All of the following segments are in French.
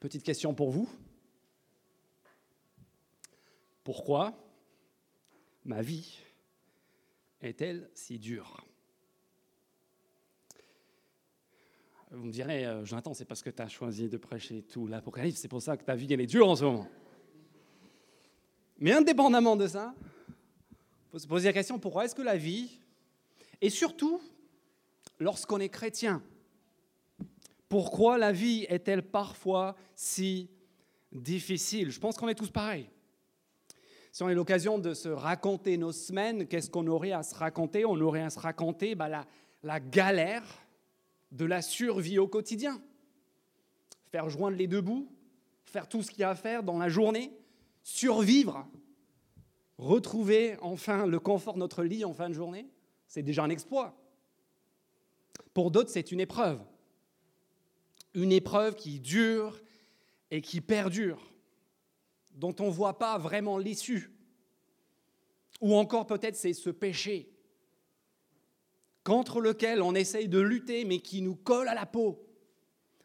Petite question pour vous. Pourquoi ma vie est-elle si dure? Vous me direz, euh, Jonathan, c'est parce que tu as choisi de prêcher tout l'Apocalypse, c'est pour ça que ta vie elle est dure en ce moment. Mais indépendamment de ça, il faut se poser la question, pourquoi est-ce que la vie, et surtout lorsqu'on est chrétien, pourquoi la vie est-elle parfois si difficile? Je pense qu'on est tous pareils. Si on a l'occasion de se raconter nos semaines, qu'est-ce qu'on aurait à se raconter? On aurait à se raconter bah, la, la galère de la survie au quotidien. Faire joindre les deux bouts, faire tout ce qu'il y a à faire dans la journée, survivre, retrouver enfin le confort de notre lit en fin de journée, c'est déjà un exploit. Pour d'autres, c'est une épreuve. Une épreuve qui dure et qui perdure, dont on ne voit pas vraiment l'issue. Ou encore peut-être c'est ce péché contre lequel on essaye de lutter mais qui nous colle à la peau,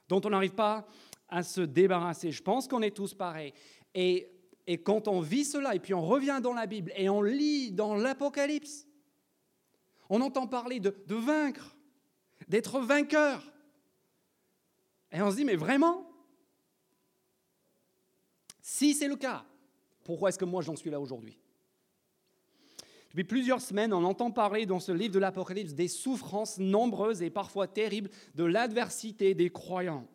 dont on n'arrive pas à se débarrasser. Je pense qu'on est tous pareils. Et, quand on vit cela, et puis on revient dans la Bible et on lit dans l'Apocalypse, on entend parler de vaincre, d'être vainqueur. Et on se dit, mais vraiment? Si c'est le cas, pourquoi est-ce que moi j'en suis là aujourd'hui? Depuis plusieurs semaines, on entend parler dans ce livre de l'Apocalypse des souffrances nombreuses et parfois terribles de l'adversité des croyants.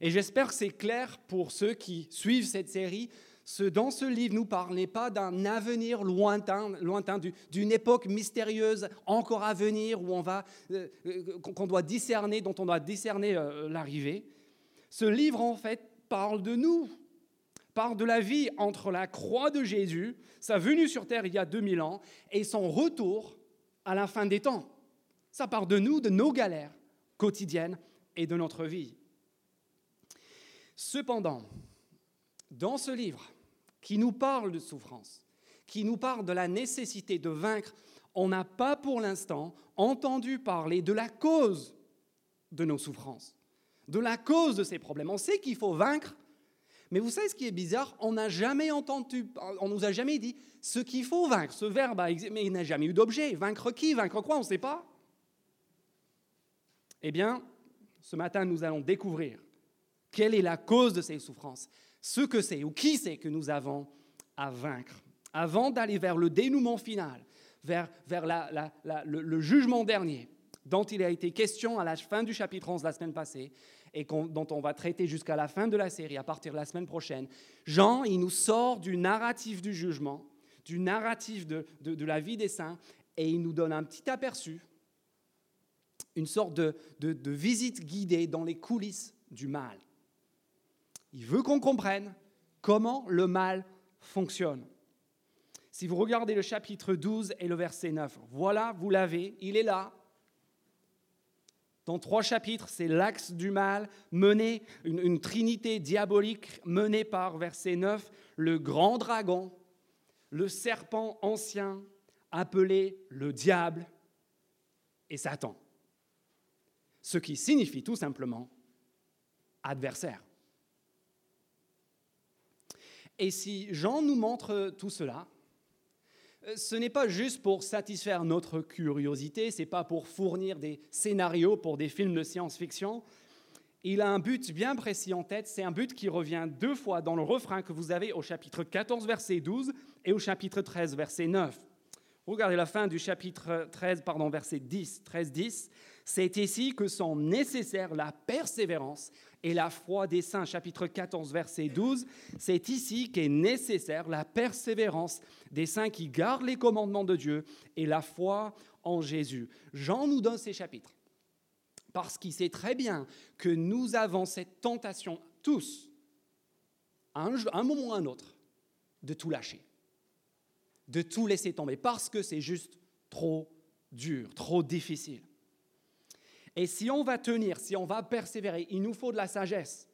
Et j'espère que c'est clair pour ceux qui suivent cette série ce dont ce livre nous parle n'est pas d'un avenir lointain, lointain d'une époque mystérieuse encore à venir où on va, euh, euh, qu'on doit discerner, dont on doit discerner euh, l'arrivée. Ce livre en fait parle de nous, parle de la vie entre la croix de Jésus, sa venue sur terre il y a 2000 ans, et son retour à la fin des temps. Ça parle de nous, de nos galères quotidiennes et de notre vie. Cependant, dans ce livre, qui nous parle de souffrance, qui nous parle de la nécessité de vaincre, on n'a pas pour l'instant entendu parler de la cause de nos souffrances, de la cause de ces problèmes. On sait qu'il faut vaincre, mais vous savez ce qui est bizarre? On n'a jamais entendu, on nous a jamais dit ce qu'il faut vaincre. Ce verbe, mais il n'a jamais eu d'objet. Vaincre qui? Vaincre quoi? On ne sait pas. Eh bien, ce matin, nous allons découvrir quelle est la cause de ces souffrances ce que c'est ou qui c'est que nous avons à vaincre. Avant d'aller vers le dénouement final, vers, le, jugement dernier, dont il a été question à la fin du chapitre 11 la semaine passée, et dont on va traiter jusqu'à la fin de la série, à partir de la semaine prochaine, Jean, il nous sort du narratif du jugement, du narratif de, la vie des saints, et il nous donne un petit aperçu, une sorte de visite guidée dans les coulisses du mal. Il veut qu'on comprenne comment le mal fonctionne. Si vous regardez le chapitre 12 et le verset 9, voilà, vous l'avez, il est là. Dans trois chapitres, c'est l'axe du mal mené, une, une, trinité diabolique menée par verset 9, le grand dragon, le serpent ancien, appelé le diable et Satan. Ce qui signifie tout simplement adversaire. Et si Jean nous montre tout cela, euh, ce n'est pas juste pour satisfaire notre curiosité, ce n'est pas pour fournir des scénarios pour des films de science-fiction. Il a un but bien précis en tête, c'est un but qui revient deux fois dans le refrain que vous avez au chapitre 14, verset 12 et au chapitre 13, verset 9. Regardez la fin du chapitre 13, pardon, verset 10, 13, 10. C'est ici que sont nécessaires la persévérance et la foi des saints, chapitre 14, verset 12. C'est ici qu'est nécessaire la persévérance des saints qui gardent les commandements de Dieu et la foi en Jésus. Jean nous donne ces chapitres parce qu'il sait très bien que nous avons cette tentation tous, à un, moment ou à un autre, de tout lâcher, de tout laisser tomber, parce que c'est juste trop dur, trop difficile. Et si on va tenir, si on va persévérer, il nous faut de la sagesse.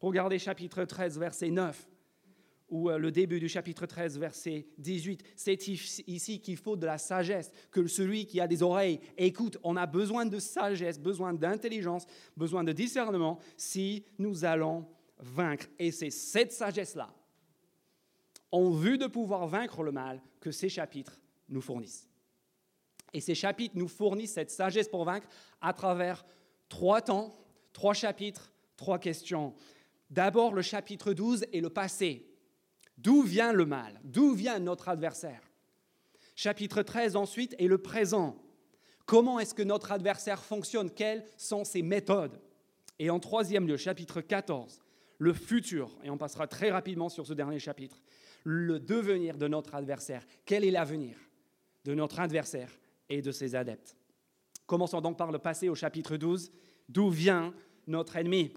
Regardez chapitre 13, verset 9, ou euh, le début du chapitre 13, verset 18. C'est ici qu'il faut de la sagesse, que celui qui a des oreilles écoute. On a besoin de sagesse, besoin d'intelligence, besoin de discernement si nous allons vaincre. Et c'est cette sagesse-là, en vue de pouvoir vaincre le mal, que ces chapitres nous fournissent. Et ces chapitres nous fournissent cette sagesse pour vaincre à travers trois temps, trois chapitres, trois questions. D'abord, le chapitre 12 est le passé. D'où vient le mal? D'où vient notre adversaire? Chapitre 13 ensuite est le présent. Comment est-ce que notre adversaire fonctionne? Quelles sont ses méthodes? Et en troisième lieu, chapitre 14, le futur, et on passera très rapidement sur ce dernier chapitre, le devenir de notre adversaire. Quel est l'avenir de notre adversaire? Et de ses adeptes Commençons donc par le passé au chapitre 12. D'où vient notre ennemi?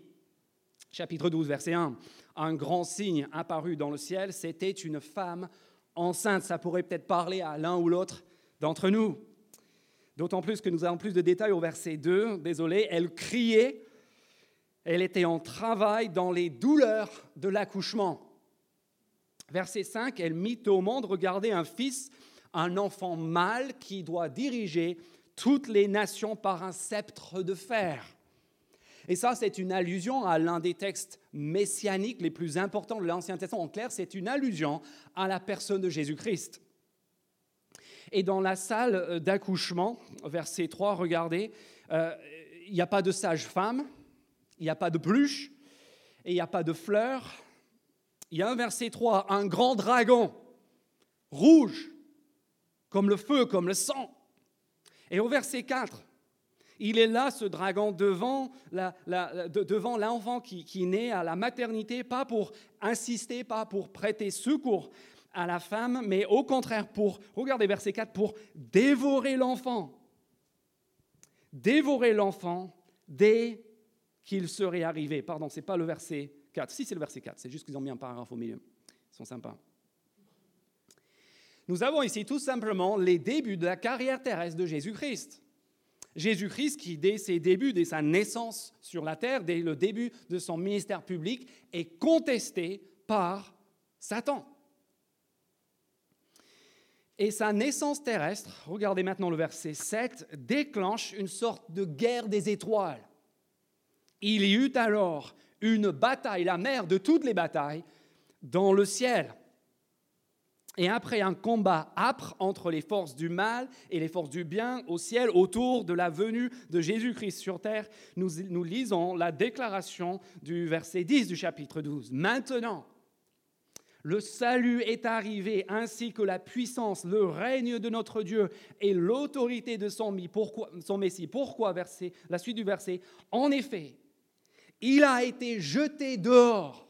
Chapitre 12, verset 1. Un grand signe apparu dans le ciel, c'était une femme enceinte. Ça pourrait peut-être parler à l'un ou l'autre d'entre nous. D'autant plus que nous avons plus de détails au verset 2. Désolé, elle criait. Elle était en travail dans les douleurs de l'accouchement. Verset 5, elle mit au monde, regardez, un fils, un enfant mâle qui doit diriger toutes les nations par un sceptre de fer. Et ça, c'est une allusion à l'un des textes messianiques les plus importants de l'Ancien Testament. En clair, c'est une allusion à la personne de Jésus-Christ. Et dans la salle d'accouchement, verset 3, regardez, euh, il n'y a pas de sage-femme, il n'y a pas de pluche, et il n'y a pas de fleurs. Il y a un verset 3, un grand dragon, rouge, comme le feu, comme le sang. Et au verset 4, il est là, ce dragon, devant, l'enfant qui, qui naît à la maternité, pas pour insister, pas pour prêter secours à la femme, mais au contraire pour, regardez verset 4, pour dévorer l'enfant. Dévorer l'enfant dès qu'il serait arrivé. Pardon, ce n'est pas le verset 4. Si, c'est le verset 4, c'est juste qu'ils ont mis un paragraphe au milieu. Ils sont sympas. Nous avons ici tout simplement les débuts de la carrière terrestre de Jésus-Christ. Jésus-Christ qui, dès ses débuts, dès sa naissance sur la terre, dès le début de son ministère public, est contesté par Satan. Et sa naissance terrestre, regardez maintenant le verset 7, déclenche une sorte de guerre des étoiles. Il y eut alors une bataille, la mère de toutes les batailles, dans le ciel. Et après un combat âpre entre les forces du mal et les forces du bien au ciel, autour de la venue de Jésus-Christ sur terre, nous, lisons la déclaration du verset 10 du chapitre 12. Maintenant, le salut est arrivé, ainsi que la puissance, le règne de notre Dieu et l'autorité de son, son Messie. Pourquoi verset, La suite du verset? En effet, il a été jeté dehors,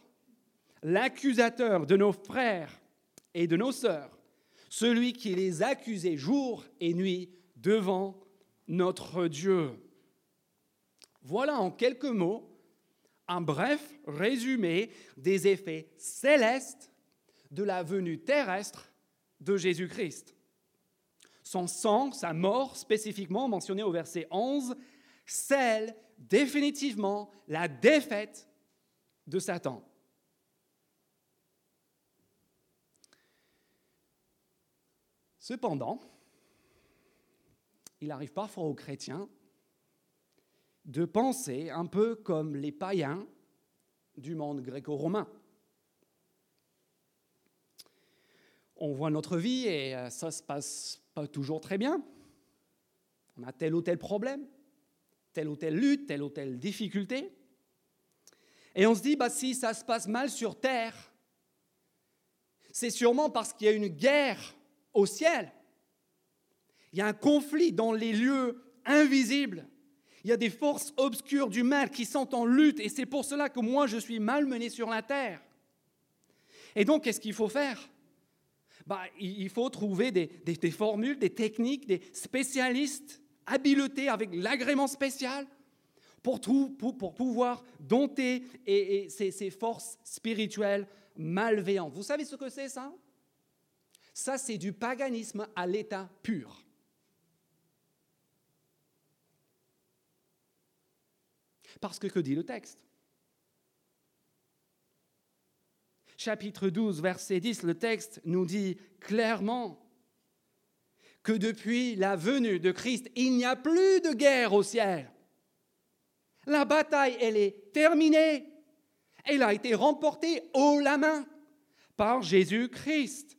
l'accusateur de nos frères et de nos sœurs, celui qui les accusait jour et nuit devant notre Dieu. Voilà en quelques mots un bref résumé des effets célestes de la venue terrestre de Jésus-Christ. Son sang, sa mort spécifiquement mentionnée au verset 11, scelle définitivement la défaite de Satan. Cependant, il arrive parfois aux chrétiens de penser un peu comme les païens du monde gréco-romain. On voit notre vie et euh, ça se passe pas toujours très bien. On a tel ou tel problème, telle ou telle lutte, telle ou telle difficulté. Et on se dit, bah, si ça se passe mal sur Terre, c'est sûrement parce qu'il y a une guerre au ciel. Il y a un conflit dans les lieux invisibles. Il y a des forces obscures du mal qui sont en lutte et c'est pour cela que moi je suis malmené sur la terre. Et donc, qu'est-ce qu'il faut faire? Bah, Il faut trouver des, formules, des techniques, des spécialistes habiletés avec l'agrément spécial pour, tout, pour, pouvoir dompter et, ces forces spirituelles malveillantes. Vous savez ce que c'est ça? Ça, c'est du paganisme à l'état pur. Parce que que dit le texte? Chapitre 12, verset 10, le texte nous dit clairement que depuis la venue de Christ, il n'y a plus de guerre au ciel. La bataille, elle est terminée. Elle a été remportée haut la main par Jésus-Christ.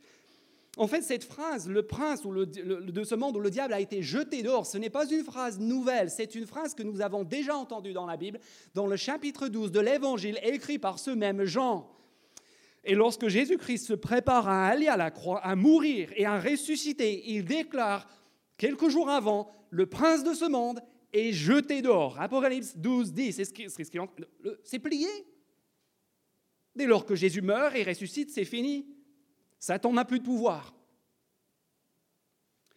En fait, cette phrase, le prince de ce monde où le diable a été jeté dehors, ce n'est pas une phrase nouvelle, c'est une phrase que nous avons déjà entendue dans la Bible, dans le chapitre 12 de l'Évangile, écrit par ce même Jean. Et lorsque Jésus-Christ se prépare à aller à la croix, à mourir et à ressusciter, il déclare quelques jours avant, le prince de ce monde est jeté dehors. Apocalypse 12, 10, c'est plié. Dès lors que Jésus meurt et ressuscite, c'est fini. Satan n'a plus de pouvoir.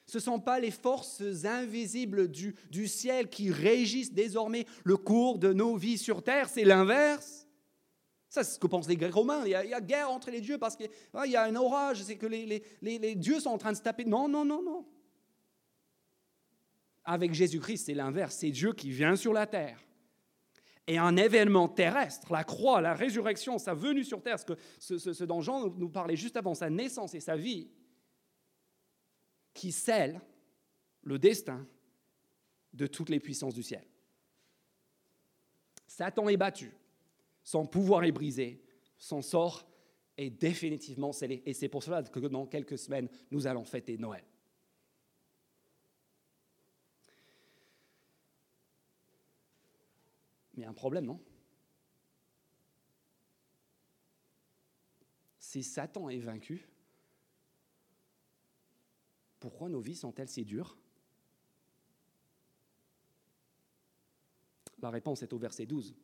Ce ne sont pas les forces invisibles du, ciel qui régissent désormais le cours de nos vies sur terre, c'est l'inverse. Ça, c'est ce que pensent les Grecs romains. Il y, a, guerre entre les dieux parce qu'il y a un orage, c'est que les, les, les dieux sont en train de se taper. Non, non, non, non. Avec Jésus-Christ, c'est l'inverse. C'est Dieu qui vient sur la terre et un événement terrestre, la croix, la résurrection, sa venue sur terre, ce, que, ce, dont Jean nous parlait juste avant, sa naissance et sa vie, qui scelle le destin de toutes les puissances du ciel. Satan est battu, son pouvoir est brisé, son sort est définitivement scellé. Et c'est pour cela que dans quelques semaines, nous allons fêter Noël. Il y a un problème, non? Si Satan est vaincu, pourquoi nos vies sont-elles si dures? La réponse est au verset 12.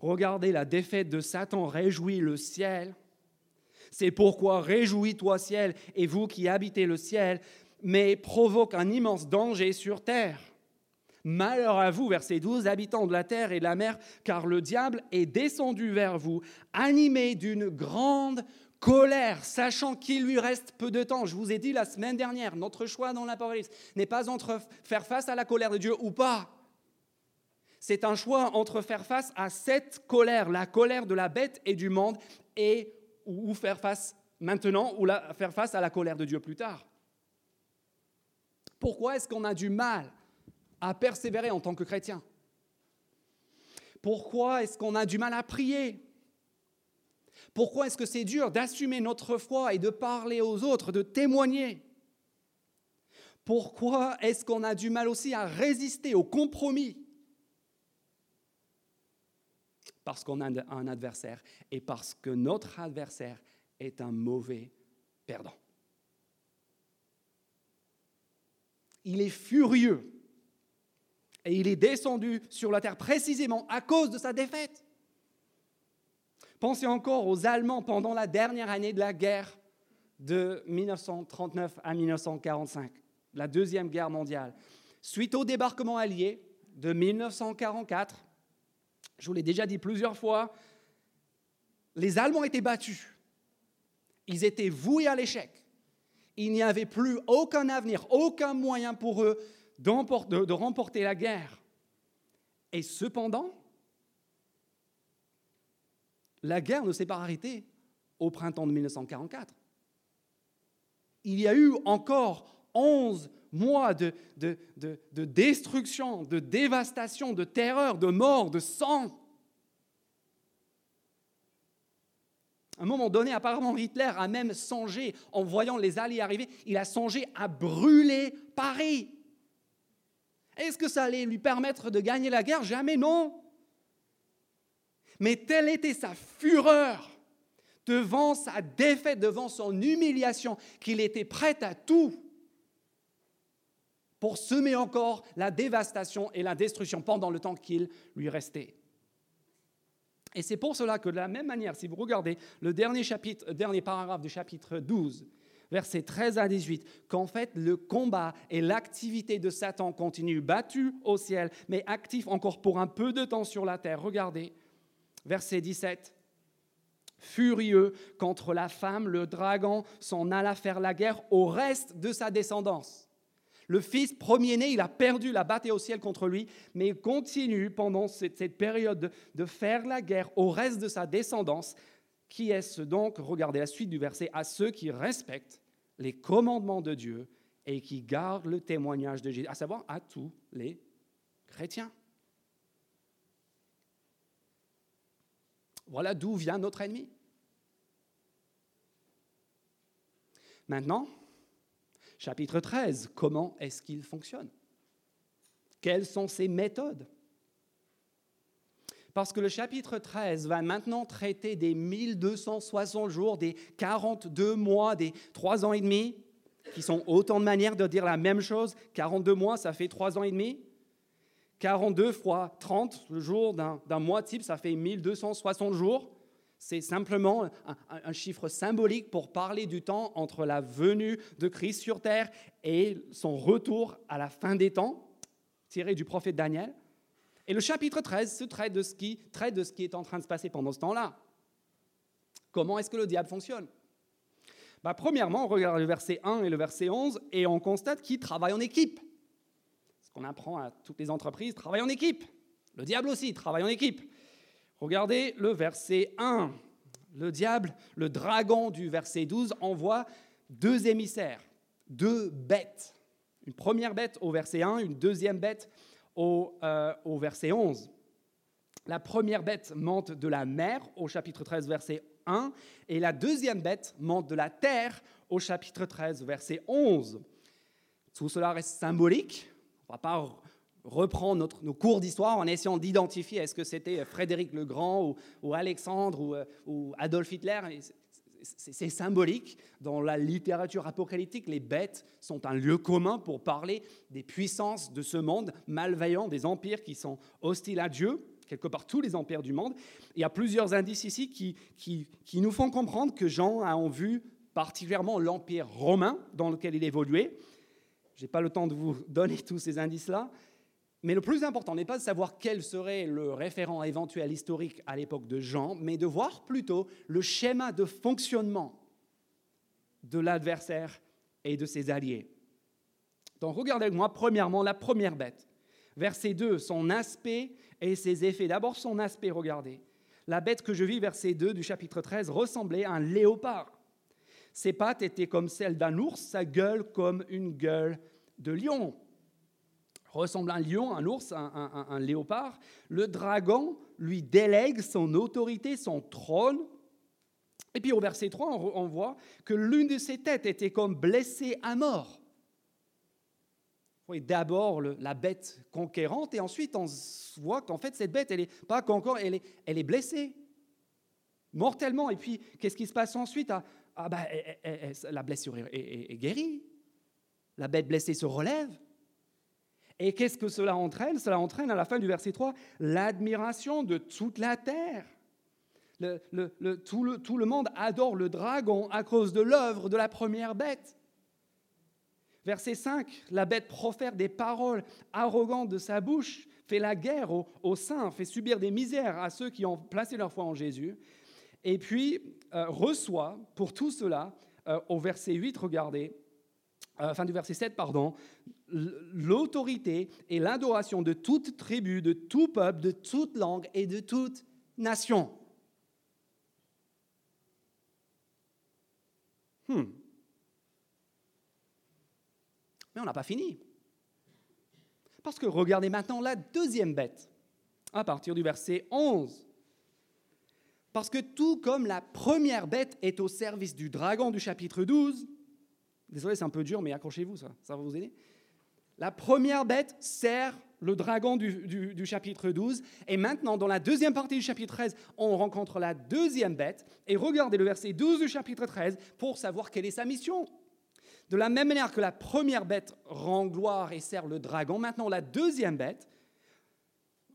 Regardez, la défaite de Satan réjouit le ciel. C'est pourquoi réjouis-toi ciel, et vous qui habitez le ciel, mais provoque un immense danger sur terre. Malheur à vous, verset 12, habitants de la terre et de la mer, car le diable est descendu vers vous, animé d'une grande colère, sachant qu'il lui reste peu de temps. Je vous ai dit la semaine dernière, notre choix dans l'Apocalypse n'est pas entre faire face à la colère de Dieu ou pas. C'est un choix entre faire face à cette colère, la colère de la bête et du monde, et ou faire face maintenant ou faire face à la colère de Dieu plus tard. Pourquoi est-ce qu'on a du mal à persévérer en tant que chrétien. Pourquoi est-ce qu'on a du mal à prier? Pourquoi est-ce que c'est dur d'assumer notre foi et de parler aux autres, de témoigner? Pourquoi est-ce qu'on a du mal aussi à résister au compromis? Parce qu'on a un adversaire et parce que notre adversaire est un mauvais perdant. Il est furieux et il est descendu sur la terre précisément à cause de sa défaite. Pensez encore aux Allemands pendant la dernière année de la guerre de 1939 à 1945, la Deuxième Guerre mondiale. Suite au débarquement allié de 1944, je vous l'ai déjà dit plusieurs fois, les Allemands étaient battus. Ils étaient voués à l'échec. Il n'y avait plus aucun avenir, aucun moyen pour eux de, remporter la guerre. Et cependant, la guerre ne s'est pas arrêtée au printemps de 1944. Il y a eu encore 11 mois de, de, de, destruction, de dévastation, de terreur, de mort, de sang. À un moment donné, apparemment, Hitler a même songé, en voyant les Alliés arriver, il a songé à brûler Paris. Est-ce que ça allait lui permettre de gagner la guerre? Jamais non. Mais telle était sa fureur devant sa défaite, devant son humiliation, qu'il était prêt à tout pour semer encore la dévastation et la destruction pendant le temps qu'il lui restait. Et c'est pour cela que de la même manière, si vous regardez le dernier chapitre, dernier paragraphe du chapitre 12, versets 13 à 18, qu'en fait le combat et l'activité de Satan continuent, battu au ciel, mais actif encore pour un peu de temps sur la terre. Regardez, verset 17. Furieux contre la femme, le dragon s'en alla faire la guerre au reste de sa descendance. Le fils premier-né, il a perdu la bataille au ciel contre lui, mais il continue pendant cette, période de, de faire la guerre au reste de sa descendance. Qui est-ce donc? Regardez la suite du verset. À ceux qui respectent les commandements de Dieu et qui gardent le témoignage de Jésus, à savoir à tous les chrétiens. Voilà d'où vient notre ennemi. Maintenant, chapitre 13, comment est-ce qu'il fonctionne? Quelles sont ses méthodes? Parce que le chapitre 13 va maintenant traiter des 1260 jours, des 42 mois, des 3 ans et demi, qui sont autant de manières de dire la même chose. 42 mois, ça fait 3 ans et demi. 42 fois 30, le jour d'un mois type, ça fait 1260 jours. C'est simplement un, chiffre symbolique pour parler du temps entre la venue de Christ sur terre et son retour à la fin des temps, tiré du prophète Daniel. Et le chapitre 13 se traite de ce qui, traite de ce qui est en train de se passer pendant ce temps-là. Comment est-ce que le diable fonctionne? Bah, Premièrement, on regarde le verset 1 et le verset 11 et on constate qu'il travaille en équipe ce qu'on apprend à toutes les entreprises, travaille en équipe. Le diable aussi travaille en équipe. Regardez le verset 1. Le diable, le dragon du verset 12, envoie deux émissaires, deux bêtes. Une première bête au verset 1, une deuxième bête au, euh, au verset 11. La première bête monte de la mer au chapitre 13, verset 1, et la deuxième bête monte de la terre au chapitre 13, verset 11. Tout cela reste symbolique, on ne va pas reprendre nos cours d'histoire en essayant d'identifier est-ce que c'était Frédéric le Grand ou, Alexandre euh, ou, Adolf Hitler. C'est symbolique. Dans la littérature apocalyptique, les bêtes sont un lieu commun pour parler des puissances de ce monde malveillant, des empires qui sont hostiles à Dieu, quelque part tous les empires du monde. Il y a plusieurs indices ici qui, qui, qui nous font comprendre que Jean a en vue particulièrement l'empire romain dans lequel il évoluait je n'ai pas le temps de vous donner tous ces indices-là. Mais le plus important n'est pas de savoir quel serait le référent éventuel historique à l'époque de Jean, mais de voir plutôt le schéma de fonctionnement de l'adversaire et de ses alliés. Donc regardez avec moi premièrement la première bête. Verset 2, son aspect et ses effets. D'abord son aspect, regardez. La bête que je vis, verset 2 du chapitre 13, ressemblait à un léopard. Ses pattes étaient comme celles d'un ours, sa gueule comme une gueule de lion. Ressemble à un lion, un ours, un, un léopard. Le dragon lui délègue son autorité, son trône. Et puis au verset 3, on voit que l'une de ses têtes était comme blessée à mort. Oui, d'abord la bête conquérante, et ensuite on voit qu'en fait cette bête, elle n'est pas conquérante, elle est, blessée mortellement. Et puis qu'est-ce qui se passe ensuite? Ah, ah ben, la blessure est, guérie. La bête blessée se relève. Et qu'est-ce que cela entraîne? Cela entraîne à la fin du verset 3 l'admiration de toute la terre. Tout, le, monde adore le dragon à cause de l'œuvre de la première bête. Verset 5, la bête profère des paroles arrogantes de sa bouche, fait la guerre aux, aux saints, fait subir des misères à ceux qui ont placé leur foi en Jésus. Et puis euh, reçoit pour tout cela, euh, au verset 8, regardez, euh, fin du verset 7, pardon, l'autorité et l'adoration de toute tribu, de tout peuple, de toute langue et de toute nation. Hmm. Mais on n'a pas fini. Parce que regardez maintenant la deuxième bête, à partir du verset 11. Parce que tout comme la première bête est au service du dragon du chapitre 12, désolé c'est un peu dur mais accrochez-vous, ça, ça va vous aider. La première bête sert le dragon du, chapitre 12. Et maintenant, dans la deuxième partie du chapitre 13, on rencontre la deuxième bête. Et regardez le verset 12 du chapitre 13 pour savoir quelle est sa mission. De la même manière que la première bête rend gloire et sert le dragon, maintenant la deuxième bête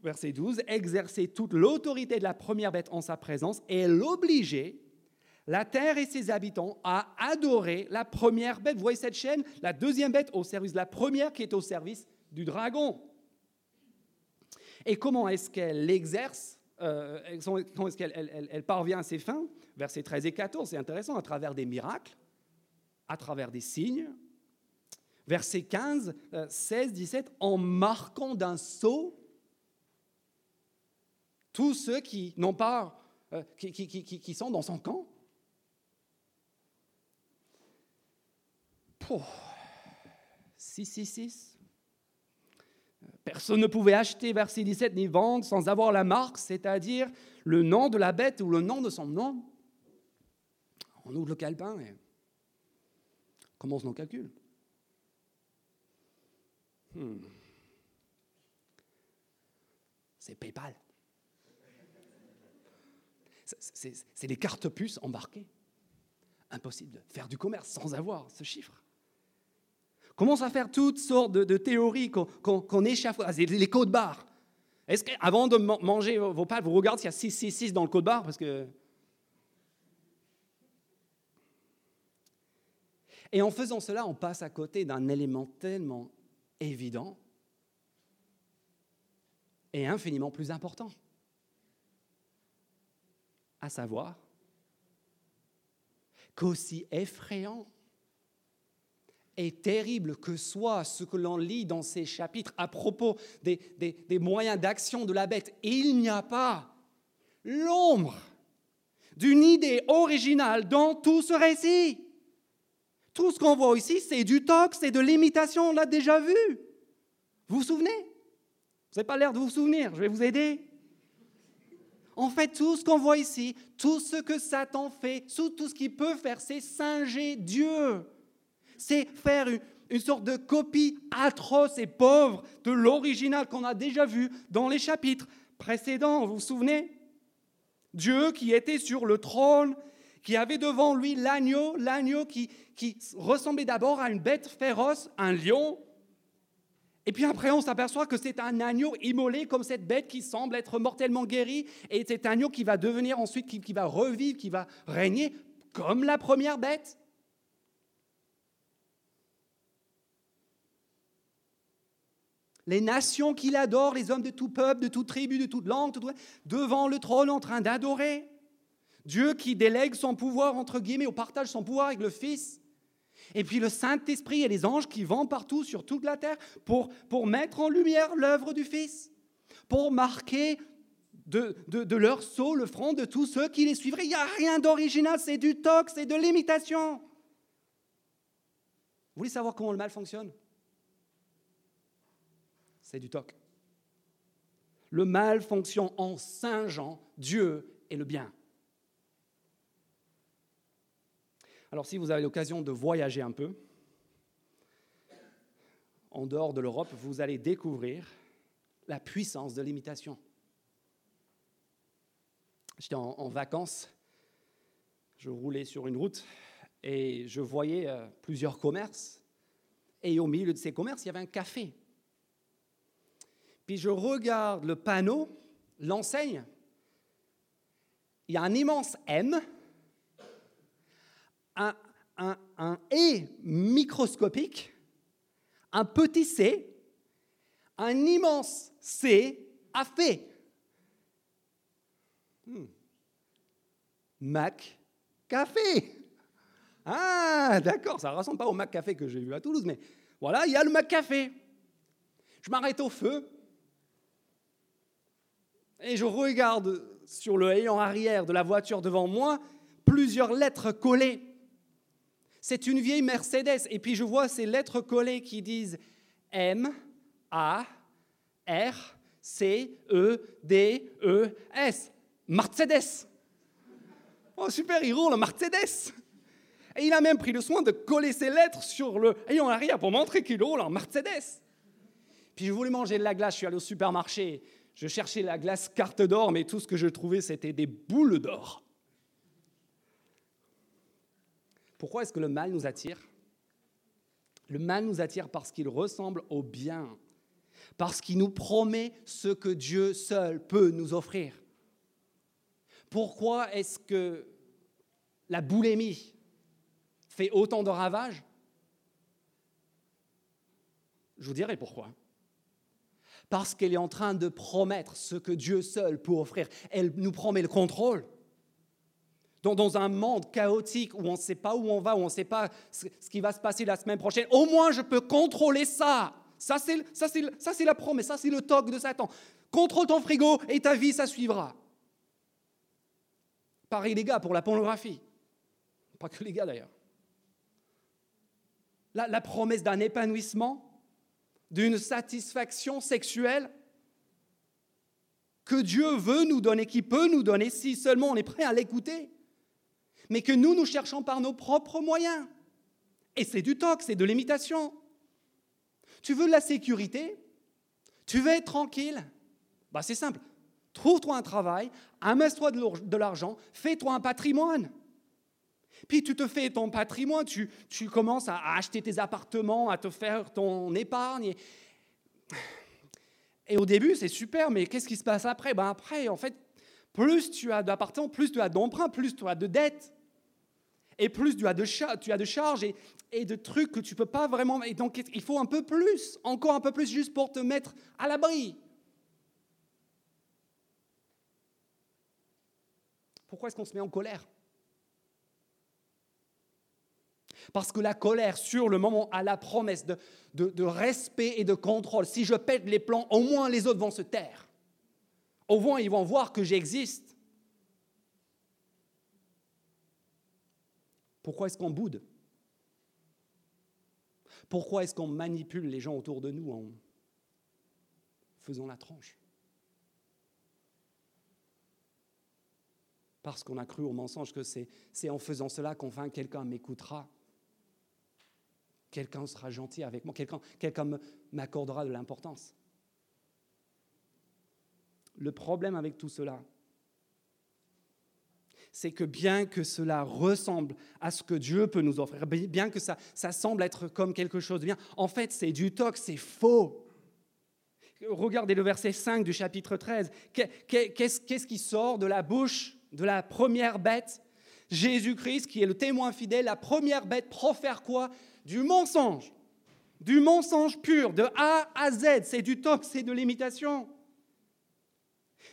verset 12, exercer toute l'autorité de la première bête en sa présence et l'obliger, la terre et ses habitants, à adorer la première bête. Vous voyez cette chaîne? La deuxième bête au service de la première qui est au service du dragon. Et comment est-ce qu'elle l'exerce euh, Comment est-ce qu'elle elle, parvient à ses fins? Versets 13 et 14, c'est intéressant, à travers des miracles, à travers des signes. Verset 15, 16, 17, en marquant d'un sceau tous ceux qui n'ont pas, euh, qui, sont dans son camp. 666. Personne ne pouvait acheter, verset 17, ni vendre sans avoir la marque, c'est-à-dire le nom de la bête ou le nom de son nom. On ouvre le calepin et commence nos calculs. Hmm. C'est PayPal. C'est des cartes puces embarquées. Impossible de faire du commerce sans avoir ce chiffre commence à faire toutes sortes de, théories qu'on qu les codes barres. Est-ce qu'avant de manger vos pâtes, vous regardez s'il y a 666 dans le code barre parce que... Et en faisant cela, on passe à côté d'un élément tellement évident et infiniment plus important, à savoir qu'aussi effrayant et terrible que soit ce que l'on lit dans ces chapitres à propos des, des moyens d'action de la bête, il n'y a pas l'ombre d'une idée originale dans tout ce récit. Tout ce qu'on voit ici, c'est du tox, c'est de l'imitation, on l'a déjà vu. Vous vous souvenez? Vous n'avez pas l'air de vous souvenir, je vais vous aider. En fait, tout ce qu'on voit ici, tout ce que Satan fait, tout ce qu'il peut faire, c'est singer Dieu c'est faire une, sorte de copie atroce et pauvre de l'original qu'on a déjà vu dans les chapitres précédents. Vous vous souvenez? Dieu qui était sur le trône, qui avait devant lui l'agneau, l'agneau qui, ressemblait d'abord à une bête féroce, un lion. Et puis après, on s'aperçoit que c'est un agneau immolé comme cette bête qui semble être mortellement guérie. Et cet agneau qui va devenir ensuite, qui va revivre, qui va régner comme la première bête. Les nations qu'il adore, les hommes de tout peuple, de toute tribu, de toute langue, devant le trône en train d'adorer. Dieu qui délègue son pouvoir, entre guillemets, ou partage son pouvoir avec le Fils. Et puis le Saint-Esprit et les anges qui vont partout sur toute la terre pour, mettre en lumière l'œuvre du Fils, pour marquer de, de, leur sceau le front de tous ceux qui les suivraient. Il n'y a rien d'original, c'est du tox, c'est de l'imitation. Vous voulez savoir comment le mal fonctionne? C'est du toc. Le mal fonctionne en singeant Dieu et le bien. Alors si vous avez l'occasion de voyager un peu, en dehors de l'Europe, vous allez découvrir la puissance de l'imitation. J'étais en, vacances, je roulais sur une route et je voyais euh, plusieurs commerces. Et au milieu de ces commerces, il y avait un café puis je regarde le panneau, l'enseigne, il y a un immense M, un, un, E microscopique, un petit C, un immense C à fait. Hmm. Mac Café. Ah, d'accord, ça ne ressemble pas au Mac Café que j'ai vu à Toulouse, mais voilà, il y a le Mac Café. Je m'arrête au feu, et je regarde sur le ayant arrière de la voiture devant moi plusieurs lettres collées. C'est une vieille Mercedes. Et puis je vois ces lettres collées qui disent M, A, R, C, E, D, E, S. Mercedes. Oh super, il roule Mercedes. Et il a même pris le soin de coller ces lettres sur le ayant arrière pour montrer qu'il roule en Mercedes. Puis je voulais manger de la glace, je suis allé au supermarché. Je cherchais la glace carte d'or, mais tout ce que je trouvais, c'était des boules d'or. Pourquoi est-ce que le mal nous attire? Le mal nous attire parce qu'il ressemble au bien, parce qu'il nous promet ce que Dieu seul peut nous offrir. Pourquoi est-ce que la boulémie fait autant de ravages? Je vous dirai pourquoi parce qu'elle est en train de promettre ce que Dieu seul peut offrir. Elle nous promet le contrôle. Dans, un monde chaotique où on ne sait pas où on va, où on ne sait pas ce, qui va se passer la semaine prochaine, au moins je peux contrôler ça. Ça, c'est, ça, c'est, la promesse, ça, c'est le toc de Satan. Contrôle ton frigo et ta vie, ça suivra. Pareil, les gars, pour la pornographie. Pas que les gars, d'ailleurs. la promesse d'un épanouissement d'une satisfaction sexuelle que Dieu veut nous donner, qui peut nous donner si seulement on est prêt à l'écouter, mais que nous, nous cherchons par nos propres moyens. Et c'est du toc, c'est de l'imitation. Tu veux de la sécurité? Tu veux être tranquille? Bah, C'est simple. Trouve-toi un travail, amasse-toi de l'argent, fais-toi un patrimoine. Puis tu te fais ton patrimoine, tu, tu, commences à acheter tes appartements, à te faire ton épargne. Et, au début, c'est super, mais qu'est-ce qui se passe après? Ben Après, en fait, plus tu as d'appartements, plus tu as d'emprunts, plus tu as de dettes. Et plus tu as de, charges et, et de trucs que tu ne peux pas vraiment... Et donc, il faut un peu plus, encore un peu plus, juste pour te mettre à l'abri. Pourquoi est-ce qu'on se met en colère? Parce que la colère, sur le moment, a la promesse de, respect et de contrôle. Si je pète les plans, au moins les autres vont se taire. Au moins, ils vont voir que j'existe. Pourquoi est-ce qu'on boude? Pourquoi est-ce qu'on manipule les gens autour de nous en faisant la tranche? Parce qu'on a cru au mensonge que c'est en faisant cela qu'enfin quelqu'un m'écoutera quelqu'un sera gentil avec moi, quelqu'un m'accordera de l'importance. Le problème avec tout cela, c'est que bien que cela ressemble à ce que Dieu peut nous offrir, bien que ça, ça semble être comme quelque chose de bien, en fait c'est du toc, c'est faux. Regardez le verset 5 du chapitre 13. Qu'est-ce qui sort de la bouche de la première bête? Jésus-Christ, qui est le témoin fidèle, la première bête profère quoi? Du mensonge, du mensonge pur, de A à Z, c'est du toc, c'est de l'imitation.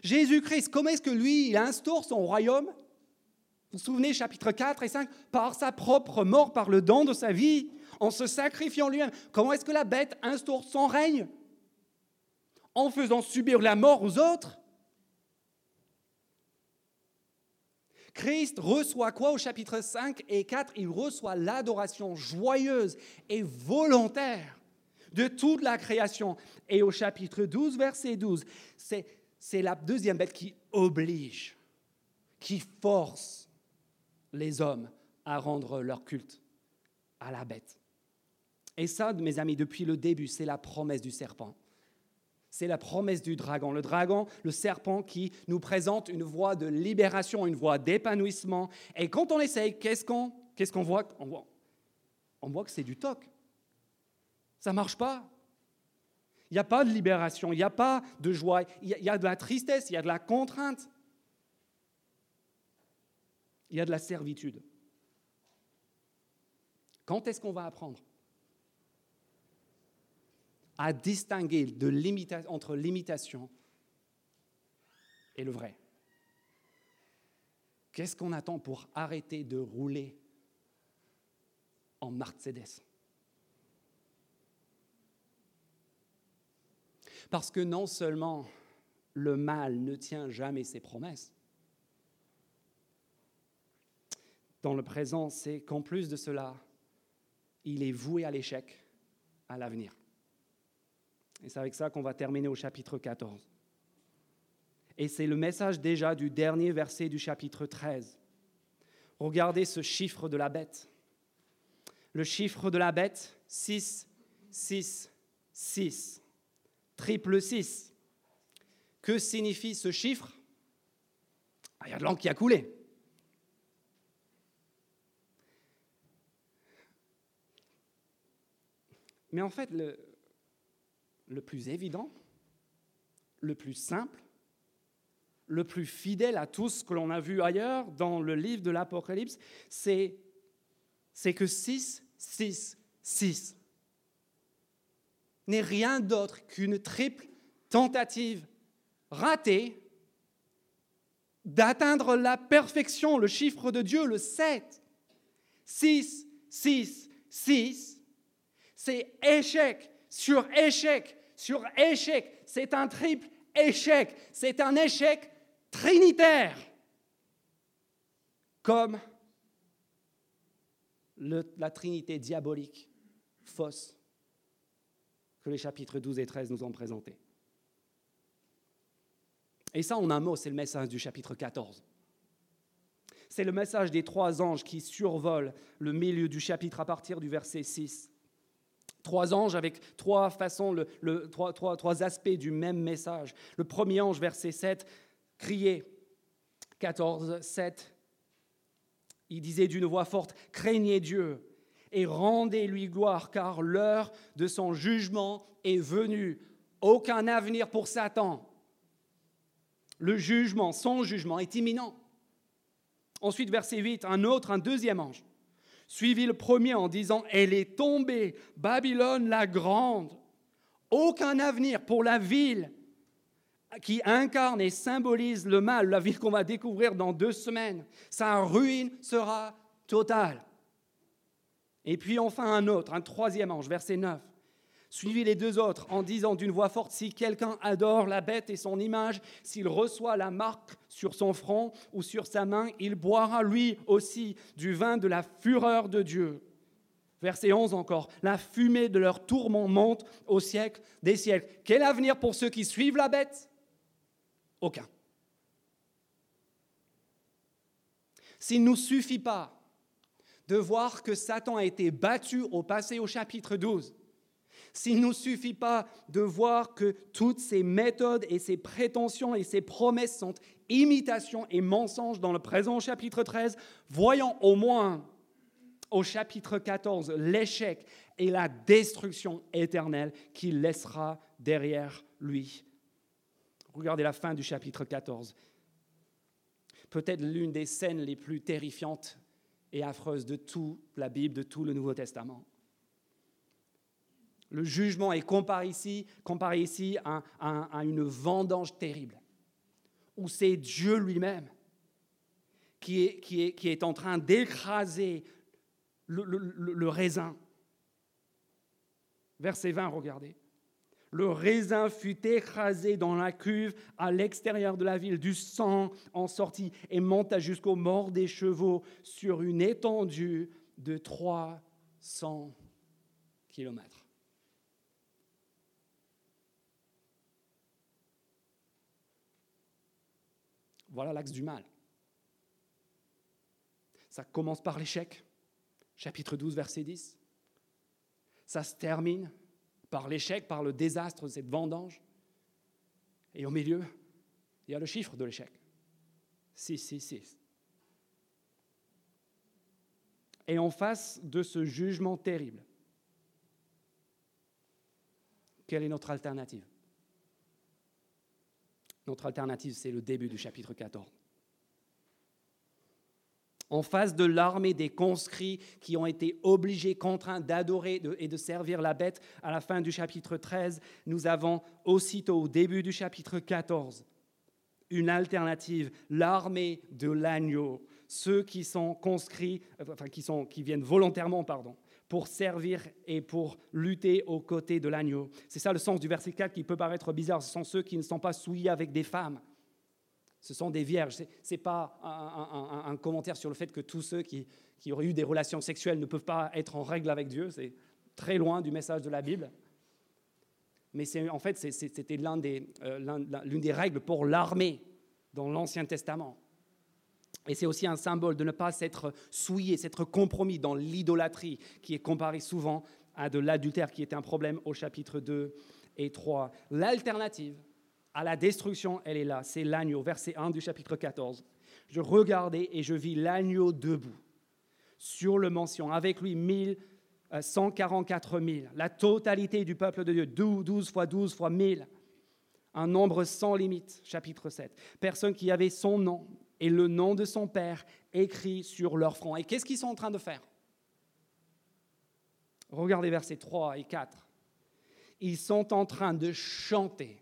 Jésus-Christ, comment est-ce que lui, il instaure son royaume? Vous vous souvenez, chapitre 4 et 5, par sa propre mort, par le don de sa vie, en se sacrifiant lui-même. Comment est-ce que la bête instaure son règne? En faisant subir la mort aux autres? Christ reçoit quoi au chapitre 5 et 4 Il reçoit l'adoration joyeuse et volontaire de toute la création. Et au chapitre 12, verset 12, c'est la deuxième bête qui oblige, qui force les hommes à rendre leur culte à la bête. Et ça, mes amis, depuis le début, c'est la promesse du serpent. C'est la promesse du dragon. Le dragon, le serpent qui nous présente une voie de libération, une voie d'épanouissement. Et quand on essaye, qu'est-ce qu'on voit? On voit que c'est du toc. Ça ne marche pas. Il n'y a pas de libération, il n'y a pas de joie, il y a de la tristesse, il y a de la contrainte. Il y a de la servitude. Quand est-ce qu'on va apprendre? À distinguer entre l'imitation et le vrai. Qu'est-ce qu'on attend pour arrêter de rouler en Mercedes? Parce que non seulement le mal ne tient jamais ses promesses, dans le présent, c'est qu'en plus de cela, il est voué à l'échec à l'avenir. Et c'est avec ça qu'on va terminer au chapitre 14. Et c'est le message déjà du dernier verset du chapitre 13. Regardez ce chiffre de la bête. Le chiffre de la bête, 6, 6, 6. Triple 6. Que signifie ce chiffre? Ah, Il y a de l'encre qui a coulé. Mais en fait, le, le plus évident, le plus simple, le plus fidèle à tout ce que l'on a vu ailleurs dans le livre de l'Apocalypse, c'est, que 6, 6, 6 n'est rien d'autre qu'une triple tentative ratée d'atteindre la perfection, le chiffre de Dieu, le 7. 6, 6, 6, c'est échec sur échec sur échec. C'est un triple échec. C'est un échec trinitaire. Comme la trinité diabolique fausse que les chapitres 12 et 13 nous ont présentés. Et ça, en un mot, c'est le message du chapitre 14. C'est le message des trois anges qui survolent le milieu du chapitre à partir du verset 6. Trois anges avec trois façons, trois, aspects du même message. Le premier ange, verset 7, criait, 14, 7, il disait d'une voix forte, craignez Dieu et rendez-lui gloire, car l'heure de son jugement est venue. Aucun avenir pour Satan. Le jugement, son jugement est imminent. Ensuite, verset 8, un autre, un deuxième ange, suivit le premier en disant, Elle est tombée, Babylone la grande. Aucun avenir pour la ville qui incarne et symbolise le mal, la ville qu'on va découvrir dans deux semaines. Sa ruine sera totale. Et puis enfin un autre, un troisième ange, verset 9, suivit les deux autres en disant d'une voix forte, si quelqu'un adore la bête et son image, s'il reçoit la marque sur son front ou sur sa main, il boira lui aussi du vin de la fureur de Dieu. Verset 11 encore, la fumée de leur tourment monte au siècle des siècles. Quel avenir pour ceux qui suivent la bête? Aucun. S'il ne nous suffit pas de voir que Satan a été battu au passé au chapitre 12, s'il ne nous suffit pas de voir que toutes ces méthodes et ces prétentions et ces promesses sont imitations et mensonges dans le présent chapitre 13, voyons au moins au chapitre 14 l'échec et la destruction éternelle qu'il laissera derrière lui. Regardez la fin du chapitre 14. Peut-être l'une des scènes les plus terrifiantes et affreuses de toute la Bible, de tout le Nouveau Testament. Le jugement est comparé ici, à, une vendange terrible, où c'est Dieu lui-même qui est, en train d'écraser le, le raisin. Verset 20, regardez. Le raisin fut écrasé dans la cuve à l'extérieur de la ville, du sang en sortit et monta jusqu'au mort des chevaux sur une étendue de 300 kilomètres. Voilà l'axe du mal. Ça commence par l'échec, chapitre 12, verset 10. Ça se termine par l'échec, par le désastre de cette vendange. Et au milieu, il y a le chiffre de l'échec. 666. Et en face de ce jugement terrible, quelle est notre alternative? Notre alternative, c'est le début du chapitre 14. En face de l'armée des conscrits qui ont été obligés, contraints d'adorer et de servir la bête à la fin du chapitre 13, nous avons aussitôt au début du chapitre 14 une alternative, l'armée de l'agneau, ceux qui sont conscrits, enfin qui, sont, qui viennent volontairement, pardon, pour servir et pour lutter aux côtés de l'agneau. C'est ça le sens du verset 4 qui peut paraître bizarre. Ce sont ceux qui ne sont pas souillés avec des femmes. Ce sont des vierges. Ce n'est pas un, commentaire sur le fait que tous ceux qui, qui auraient eu des relations sexuelles ne peuvent pas être en règle avec Dieu. C'est très loin du message de la Bible. Mais en fait, c'était euh, l'une des règles pour l'armée dans l'Ancien Testament. Et c'est aussi un symbole de ne pas s'être souillé, s'être compromis dans l'idolâtrie qui est comparée souvent à de l'adultère qui était un problème au chapitre 2 et 3. L'alternative à la destruction, elle est là, c'est l'agneau, verset 1 du chapitre 14. Je regardais et je vis l'agneau debout sur le mention, avec lui 144 000, euh, la totalité du peuple de Dieu, 12 fois 12 fois 1000, un nombre sans limite, chapitre 7. Personne qui avait son nom, et le nom de son Père écrit sur leur front. Et qu'est-ce qu'ils sont en train de faire? Regardez versets 3 et 4. Ils sont en train de chanter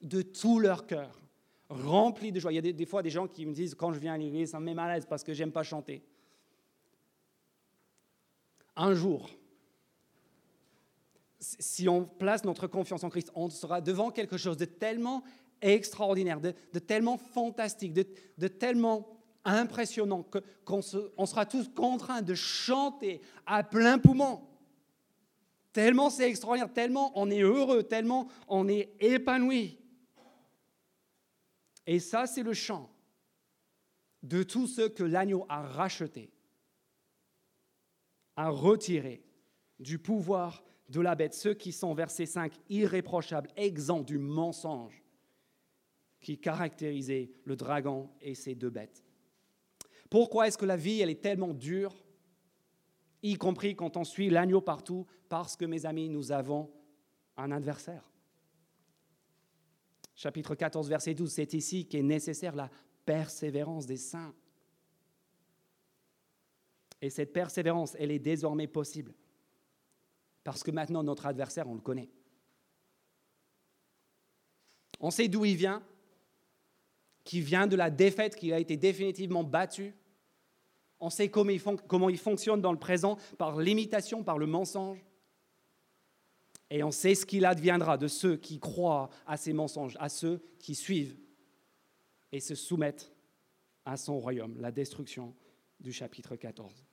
de tout leur cœur, remplis de joie. Il y a des, fois des gens qui me disent, quand je viens à l'église, ça me met mal à l'aise parce que j'aime pas chanter. Un jour, si on place notre confiance en Christ, on sera devant quelque chose de tellement extraordinaire, de, tellement fantastique, de, tellement impressionnant qu'on sera tous contraints de chanter à plein poumon. Tellement c'est extraordinaire, tellement on est heureux, tellement on est épanoui. Et ça, c'est le chant de tous ceux que l'agneau a rachetés, a retirés du pouvoir de la bête, ceux qui sont, verset 5, irréprochables, exempts du mensonge qui caractérisait le dragon et ses deux bêtes. Pourquoi est-ce que la vie, elle est tellement dure, y compris quand on suit l'agneau partout? Parce que, mes amis, nous avons un adversaire. Chapitre 14, verset 12, c'est ici qu'est nécessaire la persévérance des saints. Et cette persévérance, elle est désormais possible. Parce que maintenant, notre adversaire, on le connaît. On sait d'où il vient, qui vient de la défaite, qui a été définitivement battu. On sait comment il, comment il fonctionne dans le présent par l'imitation, par le mensonge. Et on sait ce qu'il adviendra de ceux qui croient à ces mensonges, à ceux qui suivent et se soumettent à son royaume, la destruction du chapitre 14.